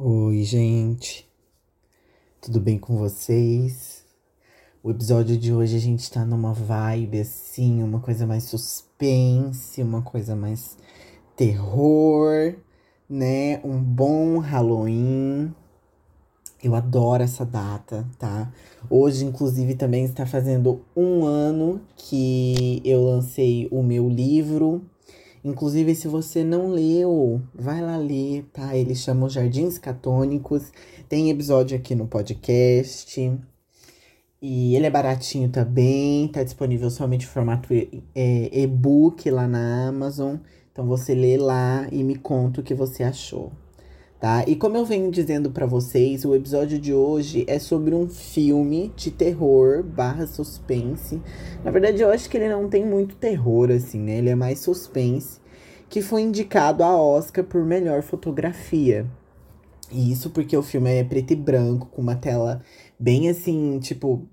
Oi, gente. Tudo bem com vocês? O episódio de hoje a gente tá numa vibe assim, uma coisa mais suspense, uma coisa mais terror, né? Um bom Halloween. Eu adoro essa data, tá? Hoje, inclusive, também está fazendo um ano que eu lancei o meu livro. Inclusive, se você não leu, vai lá ler, tá? Ele chama Jardins Catônicos. Tem episódio aqui no podcast. E ele é baratinho também. Tá disponível somente em formato é, e-book lá na Amazon. Então você lê lá e me conta o que você achou tá? E como eu venho dizendo para vocês, o episódio de hoje é sobre um filme de terror barra suspense. Na verdade, eu acho que ele não tem muito terror, assim, né? Ele é mais suspense. Que foi indicado a Oscar por melhor fotografia. E isso porque o filme é preto e branco, com uma tela bem assim, tipo,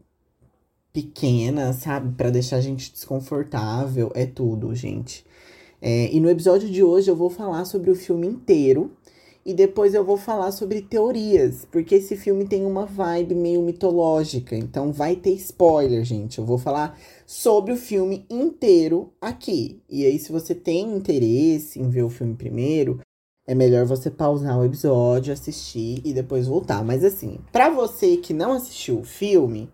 pequena, sabe? para deixar a gente desconfortável. É tudo, gente. É, e no episódio de hoje eu vou falar sobre o filme inteiro e depois eu vou falar sobre teorias, porque esse filme tem uma vibe meio mitológica, então vai ter spoiler, gente. Eu vou falar sobre o filme inteiro aqui. E aí, se você tem interesse em ver o filme primeiro, é melhor você pausar o episódio, assistir e depois voltar. Mas assim, para você que não assistiu o filme,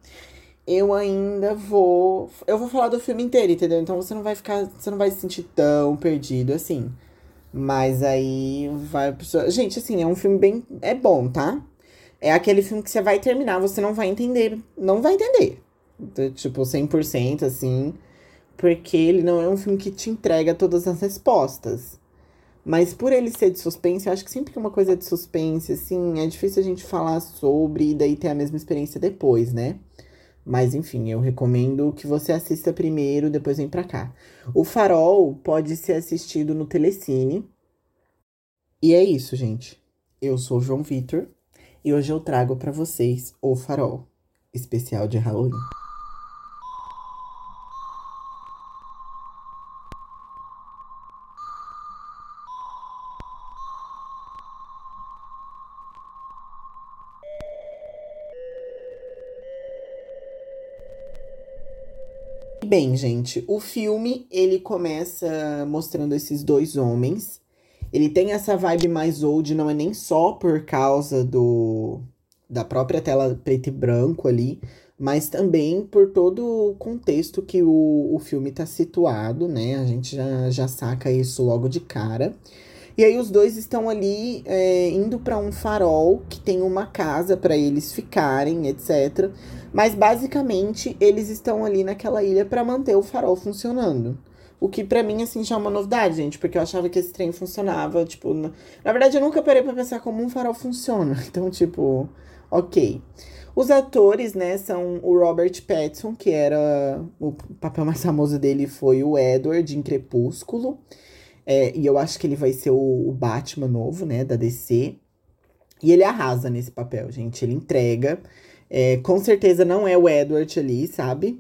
eu ainda vou. Eu vou falar do filme inteiro, entendeu? Então você não vai ficar. Você não vai se sentir tão perdido assim. Mas aí vai. Gente, assim, é um filme bem. É bom, tá? É aquele filme que você vai terminar, você não vai entender. Não vai entender. Tipo, 100% assim. Porque ele não é um filme que te entrega todas as respostas. Mas por ele ser de suspense, eu acho que sempre que uma coisa é de suspense, assim, é difícil a gente falar sobre e daí ter a mesma experiência depois, né? Mas enfim, eu recomendo que você assista primeiro, depois vem pra cá. O Farol pode ser assistido no Telecine. E é isso, gente. Eu sou o João Vitor e hoje eu trago para vocês o Farol, especial de Halloween. Bem, gente, o filme ele começa mostrando esses dois homens. Ele tem essa vibe mais old, não é nem só por causa do da própria tela preto e branco ali, mas também por todo o contexto que o, o filme tá situado, né? A gente já, já saca isso logo de cara. E aí os dois estão ali é, indo para um farol que tem uma casa para eles ficarem, etc. Mas basicamente eles estão ali naquela ilha para manter o farol funcionando. O que para mim, assim, já é uma novidade, gente, porque eu achava que esse trem funcionava, tipo. Na, na verdade, eu nunca parei pra pensar como um farol funciona. Então, tipo, ok. Os atores, né, são o Robert Pattinson, que era. O papel mais famoso dele foi o Edward em Crepúsculo. É, e eu acho que ele vai ser o, o Batman novo, né, da DC. E ele arrasa nesse papel, gente. Ele entrega. É, com certeza não é o Edward ali, sabe?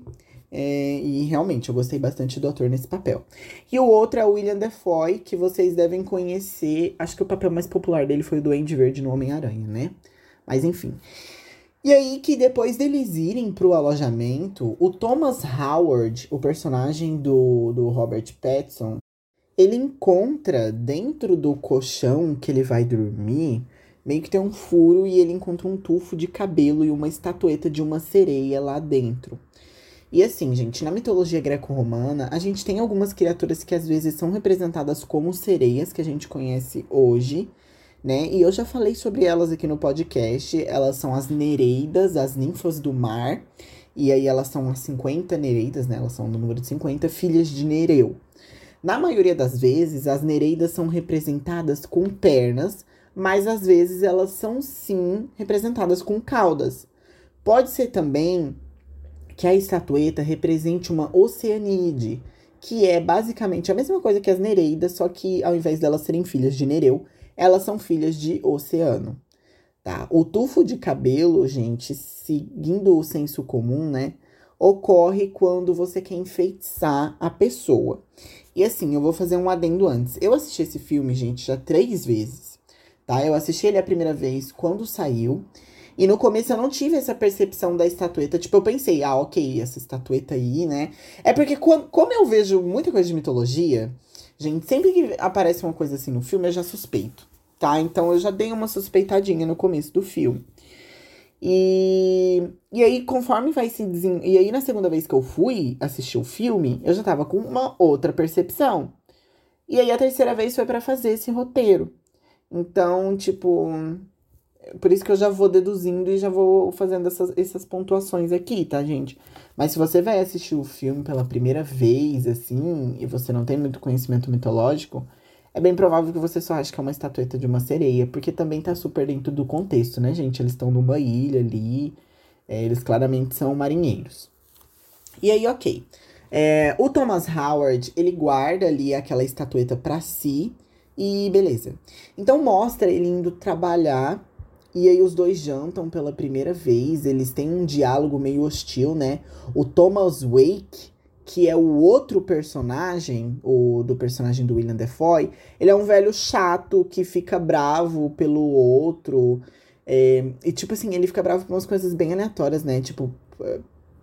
É, e realmente, eu gostei bastante do ator nesse papel. E o outro é o William Defoe, que vocês devem conhecer. Acho que o papel mais popular dele foi o do Andy Verde no Homem-Aranha, né? Mas enfim. E aí que depois deles irem pro alojamento, o Thomas Howard, o personagem do, do Robert Pattinson, ele encontra dentro do colchão que ele vai dormir meio que tem um furo e ele encontra um tufo de cabelo e uma estatueta de uma sereia lá dentro. E assim, gente, na mitologia greco-romana, a gente tem algumas criaturas que às vezes são representadas como sereias que a gente conhece hoje, né? E eu já falei sobre elas aqui no podcast. Elas são as Nereidas, as ninfas do mar. E aí elas são as 50 Nereidas, né? Elas são do número de 50, filhas de Nereu. Na maioria das vezes, as Nereidas são representadas com pernas, mas às vezes elas são sim representadas com caudas. Pode ser também que a estatueta represente uma oceanídea, que é basicamente a mesma coisa que as Nereidas, só que ao invés delas serem filhas de Nereu, elas são filhas de Oceano. Tá? O tufo de cabelo, gente, seguindo o senso comum, né, ocorre quando você quer enfeitiçar a pessoa. E assim, eu vou fazer um adendo antes. Eu assisti esse filme, gente, já três vezes. Tá? Eu assisti ele a primeira vez quando saiu. E no começo eu não tive essa percepção da estatueta. Tipo, eu pensei, ah, ok, essa estatueta aí, né? É porque, como eu vejo muita coisa de mitologia, gente, sempre que aparece uma coisa assim no filme, eu já suspeito, tá? Então eu já dei uma suspeitadinha no começo do filme. E, e aí, conforme vai se desen... E aí, na segunda vez que eu fui assistir o filme, eu já tava com uma outra percepção. E aí, a terceira vez foi para fazer esse roteiro. Então, tipo, por isso que eu já vou deduzindo e já vou fazendo essas, essas pontuações aqui, tá, gente? Mas se você vai assistir o filme pela primeira vez, assim, e você não tem muito conhecimento mitológico, é bem provável que você só ache que é uma estatueta de uma sereia, porque também tá super dentro do contexto, né, gente? Eles estão numa ilha ali, é, eles claramente são marinheiros. E aí, ok. É, o Thomas Howard, ele guarda ali aquela estatueta para si e beleza. Então mostra ele indo trabalhar e aí os dois jantam pela primeira vez, eles têm um diálogo meio hostil, né? O Thomas Wake, que é o outro personagem, o do personagem do William Defoe, ele é um velho chato que fica bravo pelo outro. É, e tipo assim, ele fica bravo com umas coisas bem aleatórias, né? Tipo,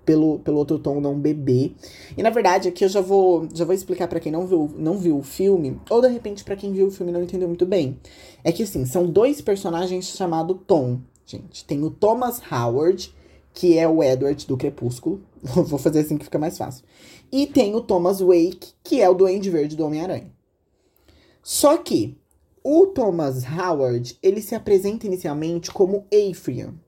pelo, pelo outro tom não beber. E na verdade, aqui eu já vou, já vou explicar para quem não viu, não viu o filme, ou de repente para quem viu o filme não entendeu muito bem. É que assim, são dois personagens chamados Tom, gente. Tem o Thomas Howard, que é o Edward do Crepúsculo. vou fazer assim que fica mais fácil. E tem o Thomas Wake, que é o Duende Verde do Homem-Aranha. Só que o Thomas Howard, ele se apresenta inicialmente como Ephraim.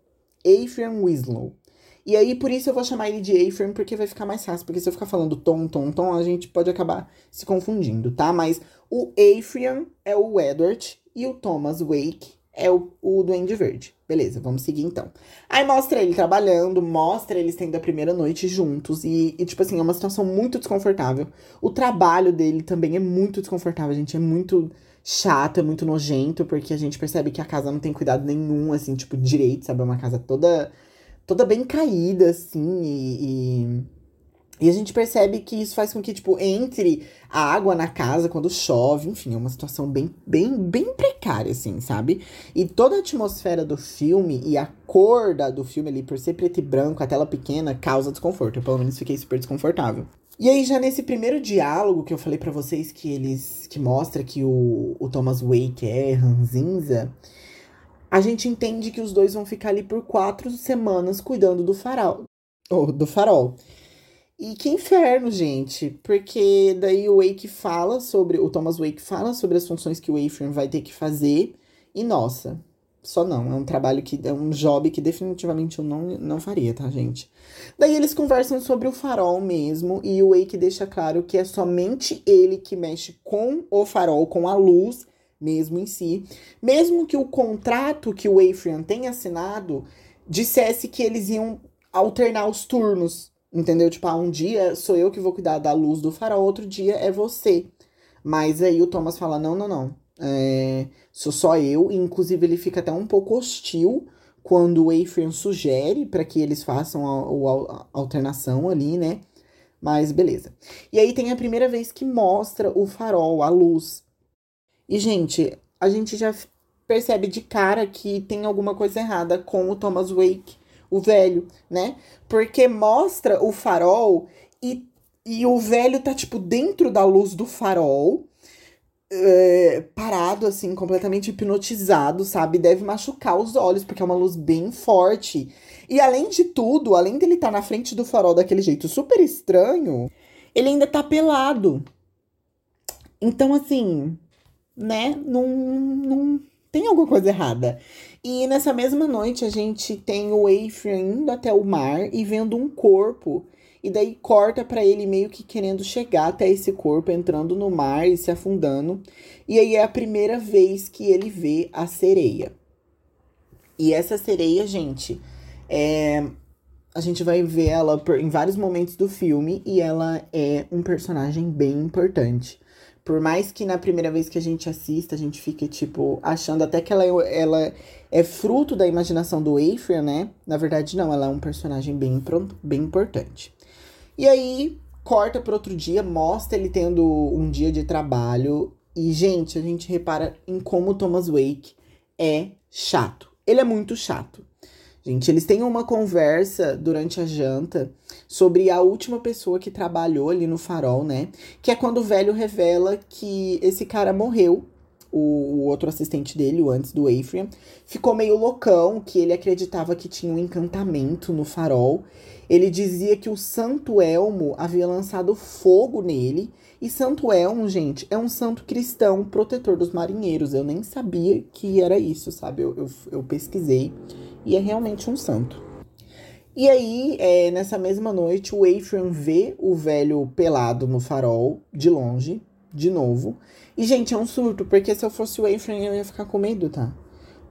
Ephraim Winslow. E aí, por isso eu vou chamar ele de A-frame, porque vai ficar mais fácil. Porque se eu ficar falando tom, tom, tom, a gente pode acabar se confundindo, tá? Mas o Ephraim é o Edward e o Thomas Wake é o, o Duende Verde. Beleza, vamos seguir então. Aí mostra ele trabalhando, mostra eles tendo a primeira noite juntos. E, e, tipo assim, é uma situação muito desconfortável. O trabalho dele também é muito desconfortável, gente. É muito chato, é muito nojento, porque a gente percebe que a casa não tem cuidado nenhum, assim, tipo, direito, sabe? É uma casa toda toda bem caída, assim, e, e, e, a gente percebe que isso faz com que, tipo, entre a água na casa quando chove, enfim, é uma situação bem, bem, bem precária, assim, sabe? E toda a atmosfera do filme e a cor da, do filme ali, por ser preto e branco, a tela pequena, causa desconforto. Eu, pelo menos, fiquei super desconfortável. E aí, já nesse primeiro diálogo que eu falei para vocês que eles. que mostra que o, o Thomas Wake é ranzinza a gente entende que os dois vão ficar ali por quatro semanas cuidando do farol. Oh, do farol. E que inferno, gente. Porque daí o Wake fala sobre. O Thomas Wake fala sobre as funções que o Ephraim vai ter que fazer. E nossa, só não. É um trabalho que. É um job que definitivamente eu não, não faria, tá, gente? Daí eles conversam sobre o farol mesmo. E o Wake deixa claro que é somente ele que mexe com o farol, com a luz mesmo em si. Mesmo que o contrato que o Ephraim tenha assinado dissesse que eles iam alternar os turnos. Entendeu? Tipo, ah, um dia sou eu que vou cuidar da luz do farol, outro dia é você. Mas aí o Thomas fala: não, não, não. É, sou só eu. E, inclusive, ele fica até um pouco hostil quando o Ephraim sugere para que eles façam a, a, a, alternação ali, né? Mas beleza. E aí tem a primeira vez que mostra o farol, a luz. E, gente, a gente já percebe de cara que tem alguma coisa errada com o Thomas Wake, o velho, né? Porque mostra o farol e, e o velho tá, tipo, dentro da luz do farol. É, parado, assim, completamente hipnotizado, sabe? Deve machucar os olhos, porque é uma luz bem forte. E além de tudo, além dele estar tá na frente do farol daquele jeito super estranho, ele ainda tá pelado. Então, assim, né? Não, não tem alguma coisa errada. E nessa mesma noite a gente tem o Ephraim indo até o mar e vendo um corpo. E daí corta para ele meio que querendo chegar até esse corpo, entrando no mar e se afundando. E aí é a primeira vez que ele vê a sereia. E essa sereia, gente, é a gente vai ver ela em vários momentos do filme e ela é um personagem bem importante. Por mais que na primeira vez que a gente assista, a gente fique, tipo, achando até que ela, é, ela é fruto da imaginação do Ephraim, né? Na verdade, não, ela é um personagem bem, bem importante. E aí, corta para outro dia, mostra ele tendo um dia de trabalho. E, gente, a gente repara em como Thomas Wake é chato. Ele é muito chato. Gente, eles têm uma conversa durante a janta sobre a última pessoa que trabalhou ali no farol, né? Que é quando o velho revela que esse cara morreu. O, o outro assistente dele, o antes do Ephraim, ficou meio loucão, que ele acreditava que tinha um encantamento no farol. Ele dizia que o Santo Elmo havia lançado fogo nele. E Santo Elmo, gente, é um santo cristão protetor dos marinheiros. Eu nem sabia que era isso, sabe? Eu, eu, eu pesquisei e é realmente um santo. E aí, é, nessa mesma noite, o Ephraim vê o velho pelado no farol, de longe, de novo. E, gente, é um surto, porque se eu fosse o Ephraim, eu ia ficar com medo, tá?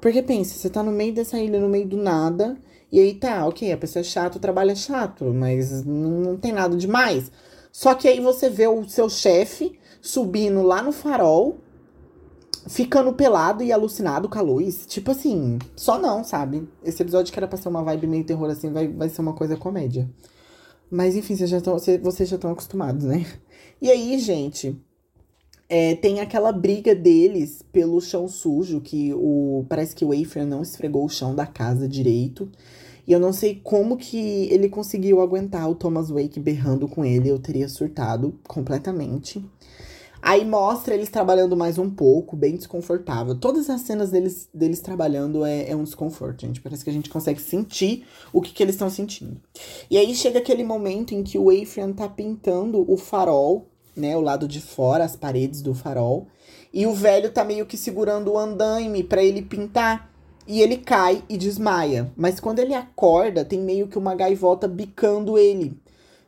Porque pensa, você tá no meio dessa ilha, no meio do nada, e aí tá, ok, a pessoa é chata, o trabalho é chato, mas não, não tem nada demais. Só que aí você vê o seu chefe subindo lá no farol, ficando pelado e alucinado com a luz. Tipo assim, só não, sabe? Esse episódio que era pra ser uma vibe meio terror, assim, vai, vai ser uma coisa comédia. Mas enfim, vocês já vocês já estão acostumados, né? E aí, gente, é, tem aquela briga deles pelo chão sujo, que o parece que o Ephraim não esfregou o chão da casa direito. E eu não sei como que ele conseguiu aguentar o Thomas Wake berrando com ele. Eu teria surtado completamente. Aí mostra eles trabalhando mais um pouco, bem desconfortável. Todas as cenas deles, deles trabalhando é, é um desconforto, gente. Parece que a gente consegue sentir o que, que eles estão sentindo. E aí chega aquele momento em que o Ephraim tá pintando o farol, né? O lado de fora, as paredes do farol. E o velho tá meio que segurando o andaime para ele pintar. E ele cai e desmaia. Mas quando ele acorda, tem meio que uma gaivota bicando ele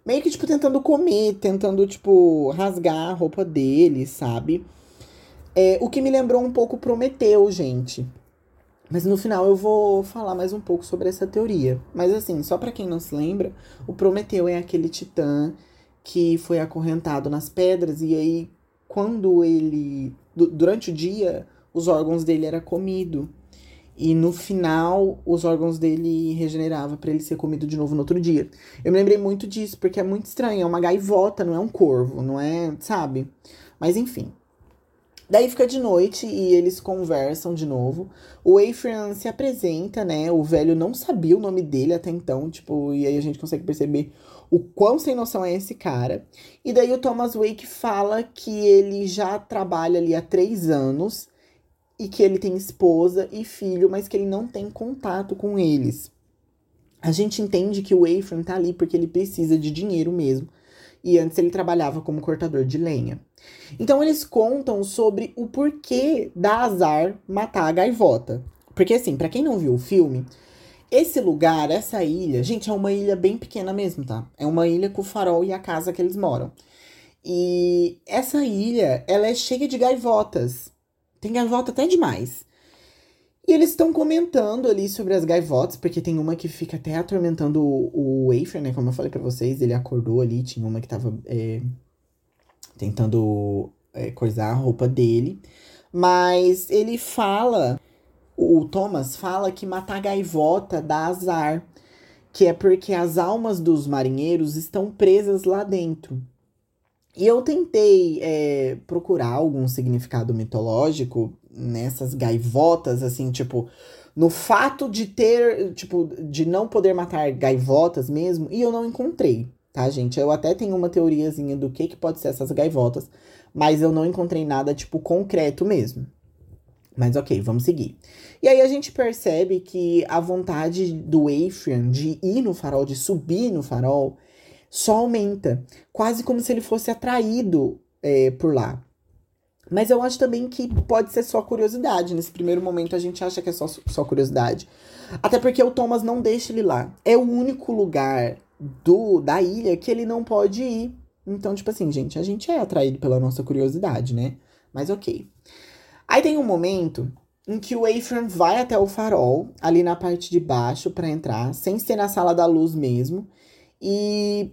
meio que, tipo, tentando comer, tentando, tipo, rasgar a roupa dele, sabe? É, o que me lembrou um pouco Prometeu, gente. Mas no final eu vou falar mais um pouco sobre essa teoria. Mas assim, só para quem não se lembra, o Prometeu é aquele titã que foi acorrentado nas pedras e aí quando ele durante o dia os órgãos dele era comido e no final os órgãos dele regeneravam para ele ser comido de novo no outro dia. Eu me lembrei muito disso, porque é muito estranho, é uma gaivota, não é um corvo, não é, sabe? Mas enfim. Daí fica de noite e eles conversam de novo. O Ephraim se apresenta, né? O velho não sabia o nome dele até então, tipo, e aí a gente consegue perceber o quão sem noção é esse cara. E daí o Thomas Wake fala que ele já trabalha ali há três anos e que ele tem esposa e filho, mas que ele não tem contato com eles. A gente entende que o Ephraim tá ali porque ele precisa de dinheiro mesmo. E antes ele trabalhava como cortador de lenha. Então eles contam sobre o porquê da azar matar a gaivota. Porque assim, para quem não viu o filme, esse lugar, essa ilha, gente, é uma ilha bem pequena mesmo, tá? É uma ilha com o farol e a casa que eles moram. E essa ilha, ela é cheia de gaivotas. Tem gaivota até demais. E eles estão comentando ali sobre as gaivotas, porque tem uma que fica até atormentando o, o Wafer, né? Como eu falei para vocês, ele acordou ali, tinha uma que tava é, tentando é, coisar a roupa dele. Mas ele fala, o Thomas fala que matar gaivota dá azar, que é porque as almas dos marinheiros estão presas lá dentro. E eu tentei é, procurar algum significado mitológico nessas gaivotas, assim, tipo, no fato de ter, tipo, de não poder matar gaivotas mesmo, e eu não encontrei, tá, gente? Eu até tenho uma teoriazinha do que, que pode ser essas gaivotas, mas eu não encontrei nada, tipo, concreto mesmo. Mas ok, vamos seguir. E aí a gente percebe que a vontade do Ephraim de ir no farol, de subir no farol, só aumenta, quase como se ele fosse atraído é, por lá. Mas eu acho também que pode ser só curiosidade. Nesse primeiro momento a gente acha que é só, só curiosidade. Até porque o Thomas não deixa ele lá. É o único lugar do da ilha que ele não pode ir. Então, tipo assim, gente, a gente é atraído pela nossa curiosidade, né? Mas ok. Aí tem um momento em que o Ephraim vai até o farol, ali na parte de baixo, para entrar, sem ser na sala da luz mesmo. E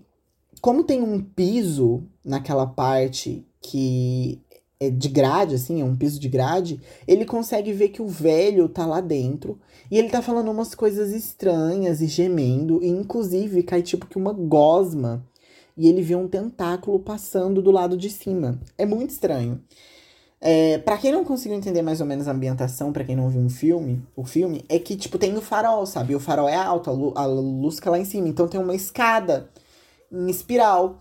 como tem um piso naquela parte que é de grade, assim, é um piso de grade, ele consegue ver que o velho tá lá dentro e ele tá falando umas coisas estranhas e gemendo, e inclusive cai tipo que uma gosma e ele vê um tentáculo passando do lado de cima. É muito estranho. É, para quem não conseguiu entender mais ou menos a ambientação, para quem não viu um filme, o filme é que tipo tem o farol, sabe? O farol é alto, a, a luz fica lá em cima, então tem uma escada em espiral.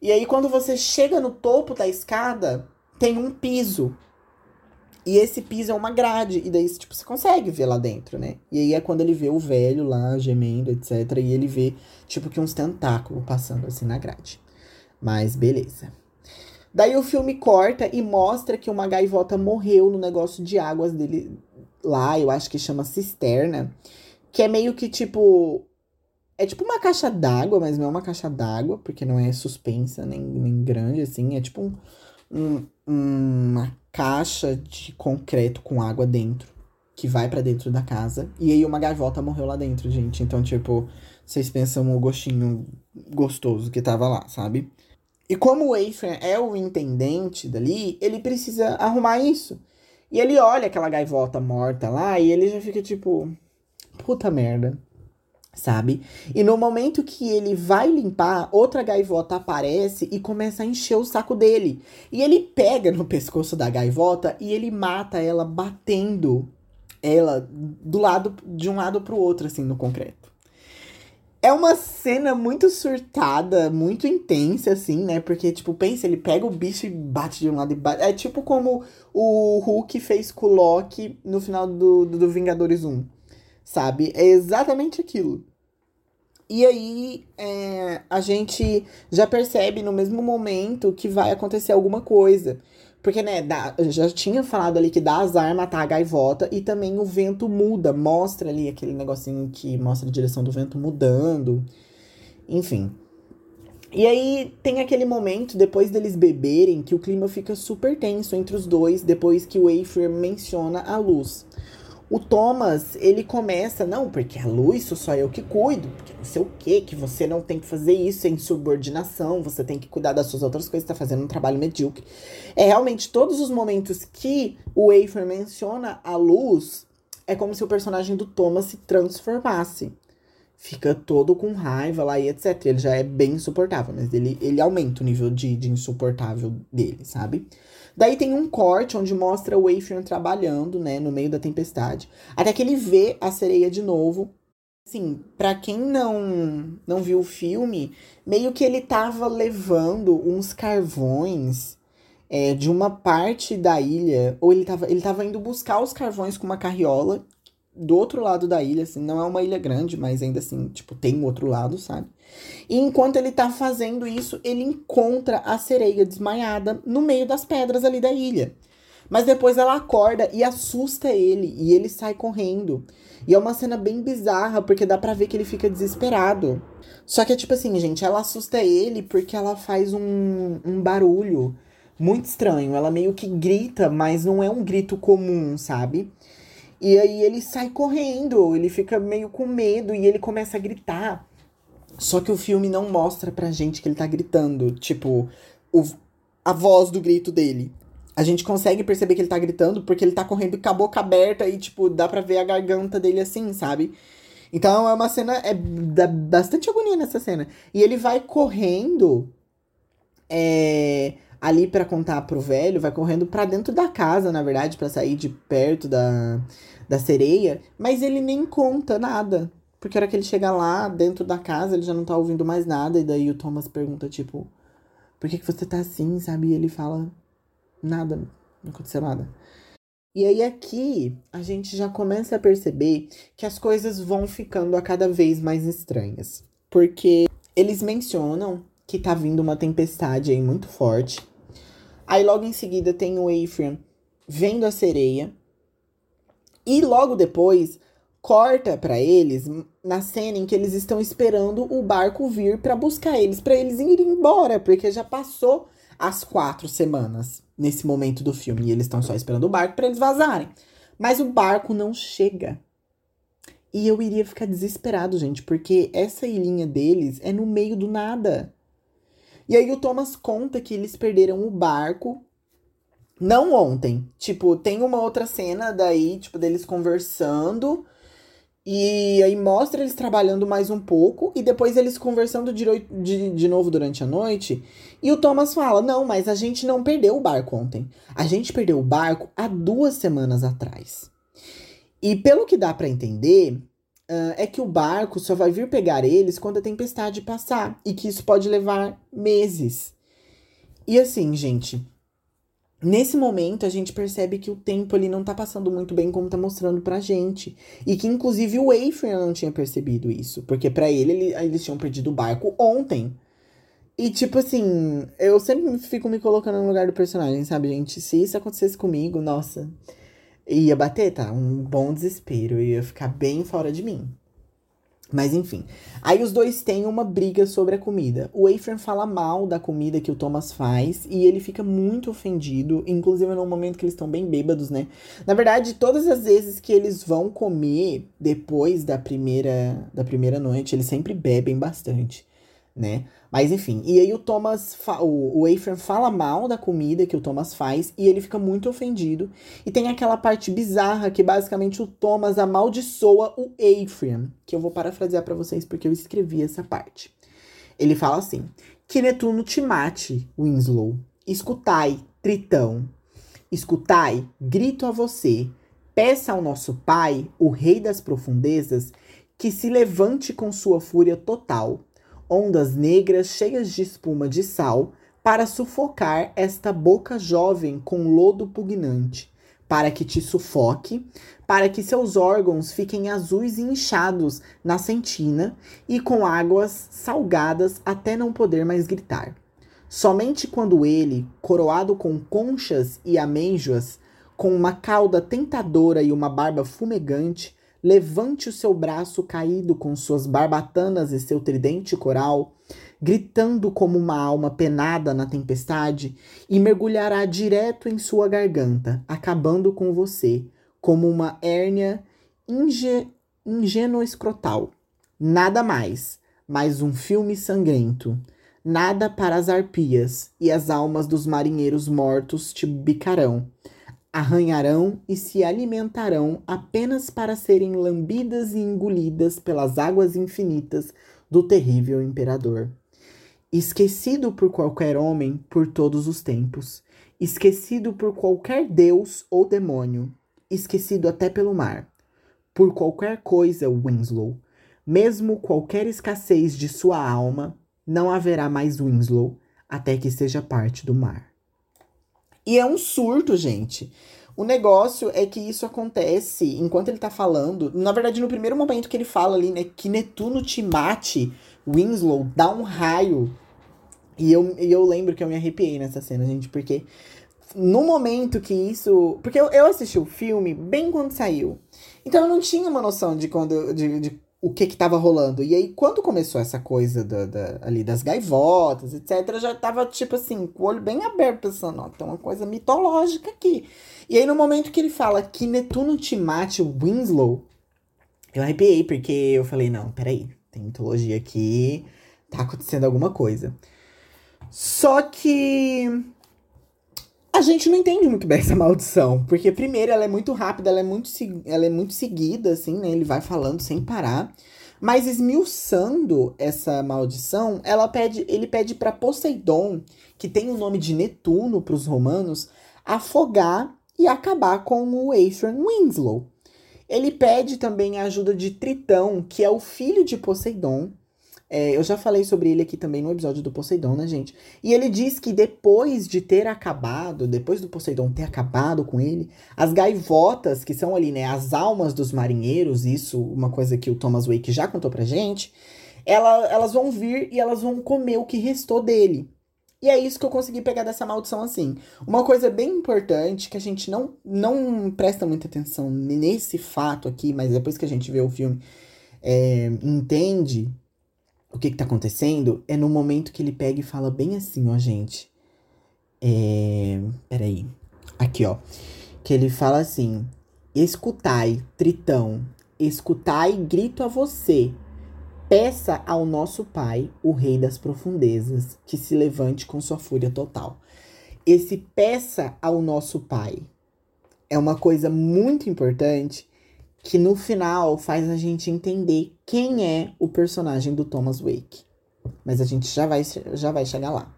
E aí quando você chega no topo da escada, tem um piso. E esse piso é uma grade, e daí tipo você consegue ver lá dentro, né? E aí é quando ele vê o velho lá gemendo, etc, e ele vê tipo que uns tentáculos passando assim na grade. Mas beleza. Daí o filme corta e mostra que uma gaivota morreu no negócio de águas dele lá, eu acho que chama cisterna, que é meio que tipo é tipo uma caixa d'água, mas não é uma caixa d'água, porque não é suspensa nem, nem grande assim, é tipo um, um, uma caixa de concreto com água dentro que vai para dentro da casa. E aí uma gaivota morreu lá dentro, gente. Então, tipo, vocês pensam o gostinho gostoso que tava lá, sabe? E como o Ephraim é o intendente dali, ele precisa arrumar isso. E ele olha aquela gaivota morta lá e ele já fica tipo, puta merda, sabe? E no momento que ele vai limpar, outra gaivota aparece e começa a encher o saco dele. E ele pega no pescoço da gaivota e ele mata ela batendo ela do lado de um lado pro outro assim no concreto. É uma cena muito surtada, muito intensa, assim, né? Porque, tipo, pensa, ele pega o bicho e bate de um lado e bate. É tipo como o Hulk fez com o Loki no final do, do, do Vingadores 1. Sabe? É exatamente aquilo. E aí, é, a gente já percebe no mesmo momento que vai acontecer alguma coisa. Porque, né, já tinha falado ali que dá azar matar a gaivota e também o vento muda, mostra ali aquele negocinho que mostra a direção do vento mudando. Enfim. E aí tem aquele momento, depois deles beberem, que o clima fica super tenso entre os dois, depois que o Afer menciona a luz o Thomas, ele começa, não, porque a luz sou só eu que cuido, porque não sei o que, que você não tem que fazer isso em subordinação, você tem que cuidar das suas outras coisas, tá fazendo um trabalho medíocre. É realmente todos os momentos que o Wafer menciona a luz, é como se o personagem do Thomas se transformasse. Fica todo com raiva lá e etc. Ele já é bem insuportável, mas ele, ele aumenta o nível de, de insuportável dele, sabe? Daí tem um corte onde mostra o Afion trabalhando, né, no meio da tempestade, até que ele vê a sereia de novo. Assim, para quem não não viu o filme, meio que ele tava levando uns carvões é, de uma parte da ilha, ou ele tava, ele tava indo buscar os carvões com uma carriola do outro lado da ilha, assim, não é uma ilha grande, mas ainda assim, tipo, tem outro lado, sabe? E enquanto ele tá fazendo isso, ele encontra a sereia desmaiada no meio das pedras ali da ilha. Mas depois ela acorda e assusta ele, e ele sai correndo. E é uma cena bem bizarra, porque dá pra ver que ele fica desesperado. Só que é tipo assim, gente, ela assusta ele porque ela faz um, um barulho muito estranho. Ela meio que grita, mas não é um grito comum, sabe? E aí ele sai correndo, ele fica meio com medo e ele começa a gritar. Só que o filme não mostra pra gente que ele tá gritando, tipo, o, a voz do grito dele. A gente consegue perceber que ele tá gritando porque ele tá correndo com a boca aberta e, tipo, dá pra ver a garganta dele assim, sabe? Então é uma cena. É dá bastante agonia nessa cena. E ele vai correndo. É, ali para contar pro velho, vai correndo para dentro da casa, na verdade, para sair de perto da, da sereia, mas ele nem conta nada. Porque a hora que ele chega lá, dentro da casa, ele já não tá ouvindo mais nada. E daí o Thomas pergunta, tipo, por que, que você tá assim, sabe? E ele fala, nada, não aconteceu nada. E aí aqui a gente já começa a perceber que as coisas vão ficando a cada vez mais estranhas. Porque eles mencionam que tá vindo uma tempestade aí muito forte. Aí logo em seguida tem o Ephraim vendo a sereia. E logo depois corta para eles na cena em que eles estão esperando o barco vir para buscar eles, para eles irem embora, porque já passou as quatro semanas nesse momento do filme e eles estão só esperando o barco para eles vazarem. Mas o barco não chega. E eu iria ficar desesperado, gente, porque essa ilhinha deles é no meio do nada. E aí o Thomas conta que eles perderam o barco não ontem. Tipo, tem uma outra cena daí, tipo, deles conversando E aí mostra eles trabalhando mais um pouco e depois eles conversando de, de, de novo durante a noite. E o Thomas fala: Não, mas a gente não perdeu o barco ontem. A gente perdeu o barco há duas semanas atrás. E pelo que dá para entender, uh, é que o barco só vai vir pegar eles quando a tempestade passar. E que isso pode levar meses. E assim, gente, Nesse momento, a gente percebe que o tempo ali não tá passando muito bem como tá mostrando pra gente. E que, inclusive, o Adrian não tinha percebido isso. Porque para ele, ele, eles tinham perdido o barco ontem. E, tipo assim, eu sempre fico me colocando no lugar do personagem, sabe, gente? Se isso acontecesse comigo, nossa, ia bater, tá? Um bom desespero. Ia ficar bem fora de mim. Mas enfim. Aí os dois têm uma briga sobre a comida. O Ephraim fala mal da comida que o Thomas faz e ele fica muito ofendido, inclusive no momento que eles estão bem bêbados, né? Na verdade, todas as vezes que eles vão comer depois da primeira da primeira noite, eles sempre bebem bastante, né? Mas enfim, e aí o Thomas, o, o fala mal da comida que o Thomas faz e ele fica muito ofendido. E tem aquela parte bizarra que basicamente o Thomas amaldiçoa o Ephraim, que eu vou parafrasear para vocês porque eu escrevi essa parte. Ele fala assim: Que Netuno te mate, Winslow. Escutai, Tritão. Escutai, grito a você. Peça ao nosso Pai, o Rei das Profundezas, que se levante com sua fúria total ondas negras cheias de espuma de sal, para sufocar esta boca jovem com lodo pugnante, para que te sufoque, para que seus órgãos fiquem azuis e inchados na sentina e com águas salgadas até não poder mais gritar. Somente quando ele, coroado com conchas e amêijoas, com uma cauda tentadora e uma barba fumegante, levante o seu braço caído com suas barbatanas e seu tridente coral, gritando como uma alma penada na tempestade, e mergulhará direto em sua garganta, acabando com você, como uma hérnia inge ingênuo-escrotal. Nada mais, mais um filme sangrento. Nada para as arpias, e as almas dos marinheiros mortos te bicarão arranharão e se alimentarão apenas para serem lambidas e engolidas pelas águas infinitas do terrível imperador. Esquecido por qualquer homem por todos os tempos, esquecido por qualquer deus ou demônio, esquecido até pelo mar, por qualquer coisa, Winslow, mesmo qualquer escassez de sua alma, não haverá mais Winslow até que seja parte do mar. E é um surto, gente. O negócio é que isso acontece enquanto ele tá falando. Na verdade, no primeiro momento que ele fala ali, né? Que Netuno te mate, Winslow dá um raio. E eu, e eu lembro que eu me arrepiei nessa cena, gente, porque no momento que isso. Porque eu, eu assisti o filme bem quando saiu. Então eu não tinha uma noção de quando. De, de o que que tava rolando. E aí, quando começou essa coisa da, da, ali das gaivotas, etc., eu já tava, tipo assim, com o olho bem aberto, pensando, ó, tem uma coisa mitológica aqui. E aí, no momento que ele fala que Netuno te mate o Winslow, eu arrepiei, porque eu falei, não, peraí, tem mitologia aqui, tá acontecendo alguma coisa. Só que a gente não entende muito bem essa maldição. Porque, primeiro, ela é muito rápida, ela é muito, ela é muito seguida, assim, né? Ele vai falando sem parar. Mas esmiuçando essa maldição, ela pede, ele pede para Poseidon, que tem o nome de Netuno para os romanos, afogar e acabar com o Aethran Winslow. Ele pede também a ajuda de Tritão, que é o filho de Poseidon, é, eu já falei sobre ele aqui também no episódio do Poseidon, né, gente? E ele diz que depois de ter acabado, depois do Poseidon ter acabado com ele, as gaivotas, que são ali, né, as almas dos marinheiros, isso, uma coisa que o Thomas Wake já contou pra gente, ela, elas vão vir e elas vão comer o que restou dele. E é isso que eu consegui pegar dessa maldição assim. Uma coisa bem importante que a gente não, não presta muita atenção nesse fato aqui, mas depois que a gente vê o filme, é, entende o que, que tá acontecendo é no momento que ele pega e fala bem assim, ó, gente. É. Peraí. Aqui, ó. Que ele fala assim: Escutai, Tritão, escutai, grito a você. Peça ao nosso Pai, o Rei das Profundezas, que se levante com sua fúria total. Esse peça ao nosso Pai é uma coisa muito importante que no final faz a gente entender quem é o personagem do Thomas Wake. Mas a gente já vai, já vai chegar lá.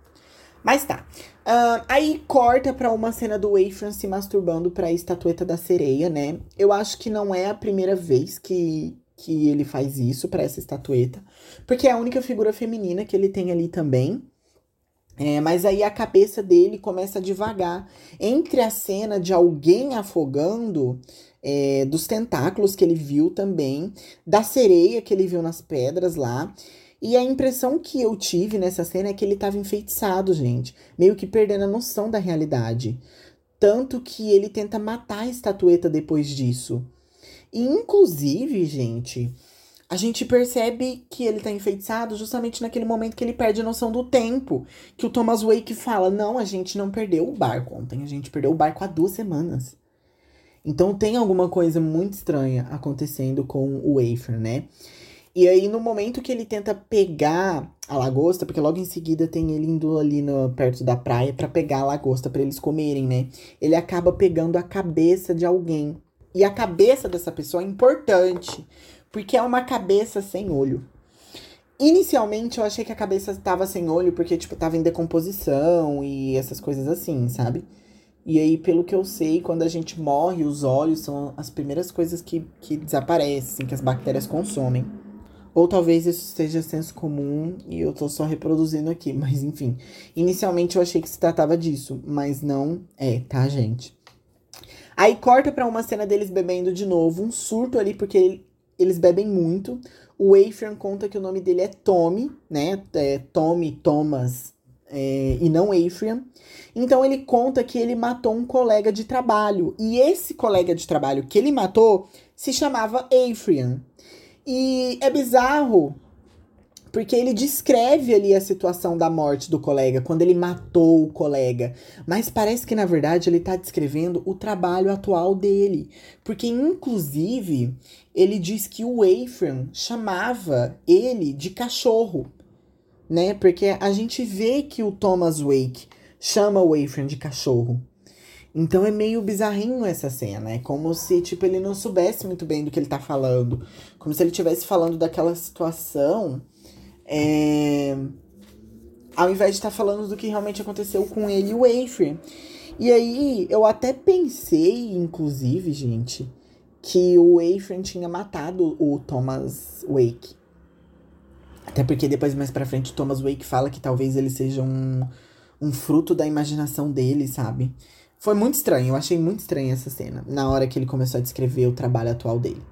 Mas tá. Uh, aí corta pra uma cena do Ephraim se masturbando pra estatueta da sereia, né? Eu acho que não é a primeira vez que, que ele faz isso para essa estatueta. Porque é a única figura feminina que ele tem ali também. É, mas aí a cabeça dele começa a devagar. Entre a cena de alguém afogando, é, dos tentáculos que ele viu também, da sereia que ele viu nas pedras lá. E a impressão que eu tive nessa cena é que ele estava enfeitiçado, gente. Meio que perdendo a noção da realidade. Tanto que ele tenta matar a estatueta depois disso. E, inclusive, gente, a gente percebe que ele tá enfeitiçado justamente naquele momento que ele perde a noção do tempo. Que o Thomas Wake fala: Não, a gente não perdeu o barco ontem, a gente perdeu o barco há duas semanas. Então tem alguma coisa muito estranha acontecendo com o Wafer, né? E aí, no momento que ele tenta pegar a lagosta, porque logo em seguida tem ele indo ali no, perto da praia para pegar a lagosta para eles comerem, né? Ele acaba pegando a cabeça de alguém. E a cabeça dessa pessoa é importante, porque é uma cabeça sem olho. Inicialmente eu achei que a cabeça estava sem olho porque, tipo, tava em decomposição e essas coisas assim, sabe? E aí, pelo que eu sei, quando a gente morre, os olhos são as primeiras coisas que, que desaparecem, que as bactérias consomem. Ou talvez isso seja senso comum e eu tô só reproduzindo aqui, mas enfim. Inicialmente eu achei que se tratava disso, mas não é, tá, gente? Aí corta pra uma cena deles bebendo de novo, um surto ali, porque eles bebem muito. O Ephraim conta que o nome dele é Tommy, né? É Tommy, Thomas, é, e não Ephraim. Então ele conta que ele matou um colega de trabalho. E esse colega de trabalho que ele matou se chamava Ephraim. E é bizarro, porque ele descreve ali a situação da morte do colega, quando ele matou o colega. Mas parece que, na verdade, ele está descrevendo o trabalho atual dele. Porque, inclusive, ele diz que o Ephraim chamava ele de cachorro. Né? Porque a gente vê que o Thomas Wake chama o Ephraim de cachorro. Então é meio bizarrinho essa cena. É como se, tipo, ele não soubesse muito bem do que ele tá falando. Como se ele estivesse falando daquela situação. É... Ao invés de estar tá falando do que realmente aconteceu com ele e o Ephraim. E aí, eu até pensei, inclusive, gente, que o Ephraim tinha matado o Thomas Wake. Até porque depois, mais pra frente, Thomas Wake fala que talvez ele seja um, um fruto da imaginação dele, sabe? Foi muito estranho, eu achei muito estranha essa cena, na hora que ele começou a descrever o trabalho atual dele.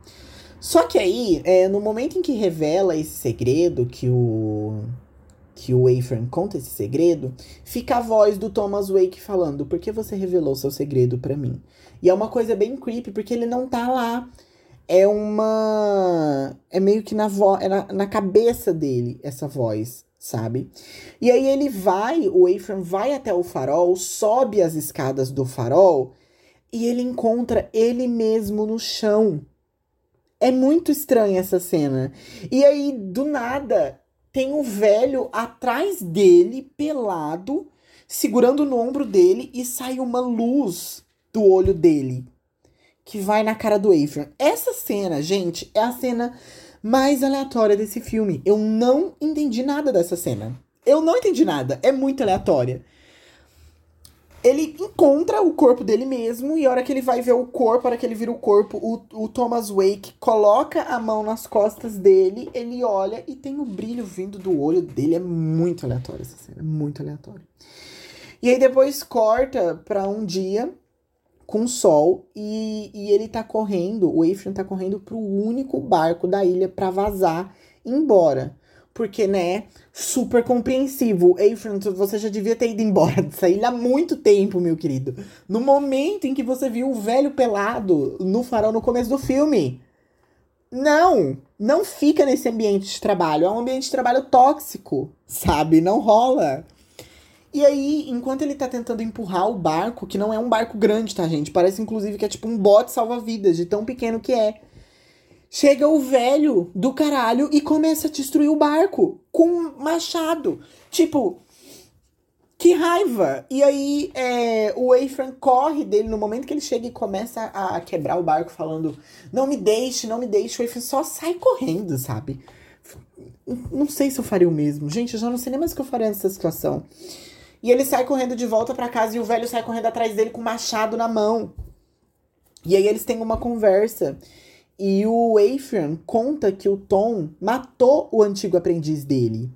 Só que aí, é, no momento em que revela esse segredo, que o que o Ephraim conta esse segredo, fica a voz do Thomas Wake falando: Por que você revelou seu segredo para mim? E é uma coisa bem creepy, porque ele não tá lá. É uma. É meio que na, vo... é na, na cabeça dele essa voz sabe? E aí ele vai, o Ephraim vai até o farol, sobe as escadas do farol e ele encontra ele mesmo no chão. É muito estranha essa cena. E aí, do nada, tem o um velho atrás dele, pelado, segurando no ombro dele e sai uma luz do olho dele que vai na cara do Ephraim. Essa cena, gente, é a cena mais aleatória desse filme. Eu não entendi nada dessa cena. Eu não entendi nada. É muito aleatória. Ele encontra o corpo dele mesmo, e a hora que ele vai ver o corpo, a hora que ele vira o corpo, o, o Thomas Wake coloca a mão nas costas dele, ele olha e tem o brilho vindo do olho dele. É muito aleatório essa cena, muito aleatório. E aí depois corta pra um dia com sol e, e ele tá correndo, o Ephraim tá correndo pro único barco da ilha para vazar embora. Porque, né, super compreensivo. Ephraim, você já devia ter ido embora dessa ilha há muito tempo, meu querido. No momento em que você viu o velho pelado no farol no começo do filme. Não, não fica nesse ambiente de trabalho. É um ambiente de trabalho tóxico, sabe? Não rola. E aí, enquanto ele tá tentando empurrar o barco, que não é um barco grande, tá, gente? Parece inclusive que é tipo um bote salva-vidas, de tão pequeno que é. Chega o velho do caralho e começa a destruir o barco com um machado. Tipo, Que raiva! E aí é, o Ephraim corre dele no momento que ele chega e começa a quebrar o barco, falando: Não me deixe, não me deixe. O Ephraim só sai correndo, sabe? Não sei se eu faria o mesmo. Gente, eu já não sei nem mais o que eu faria nessa situação. E ele sai correndo de volta para casa e o velho sai correndo atrás dele com o machado na mão. E aí eles têm uma conversa. E o Ephraim conta que o Tom matou o antigo aprendiz dele.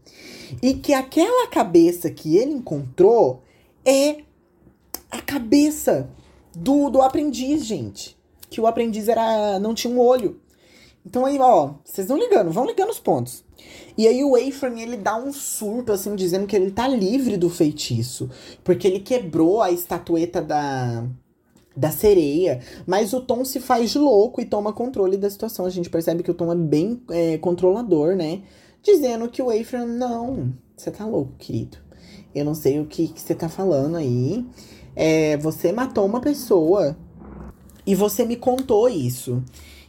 E que aquela cabeça que ele encontrou é a cabeça do, do aprendiz, gente. Que o aprendiz era não tinha um olho. Então aí, ó, vocês vão ligando, vão ligando os pontos. E aí o Ephraim, ele dá um surto, assim, dizendo que ele tá livre do feitiço. Porque ele quebrou a estatueta da, da sereia. Mas o Tom se faz de louco e toma controle da situação. A gente percebe que o Tom é bem é, controlador, né? Dizendo que o Ephraim, não, você tá louco, querido. Eu não sei o que, que você tá falando aí. É, você matou uma pessoa e você me contou isso.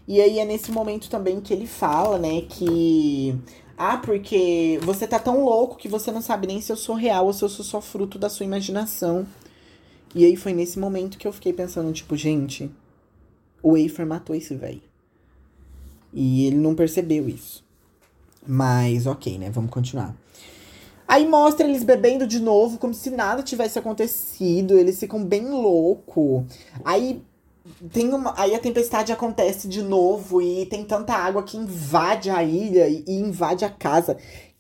E aí é nesse momento também que ele fala, né, que. Ah, porque você tá tão louco que você não sabe nem se eu sou real ou se eu sou só fruto da sua imaginação. E aí foi nesse momento que eu fiquei pensando, tipo, gente, o Wafer matou esse velho. E ele não percebeu isso. Mas ok, né? Vamos continuar. Aí mostra eles bebendo de novo, como se nada tivesse acontecido. Eles ficam bem louco. Aí tem uma, aí a tempestade acontece de novo e tem tanta água que invade a ilha e, e invade a casa,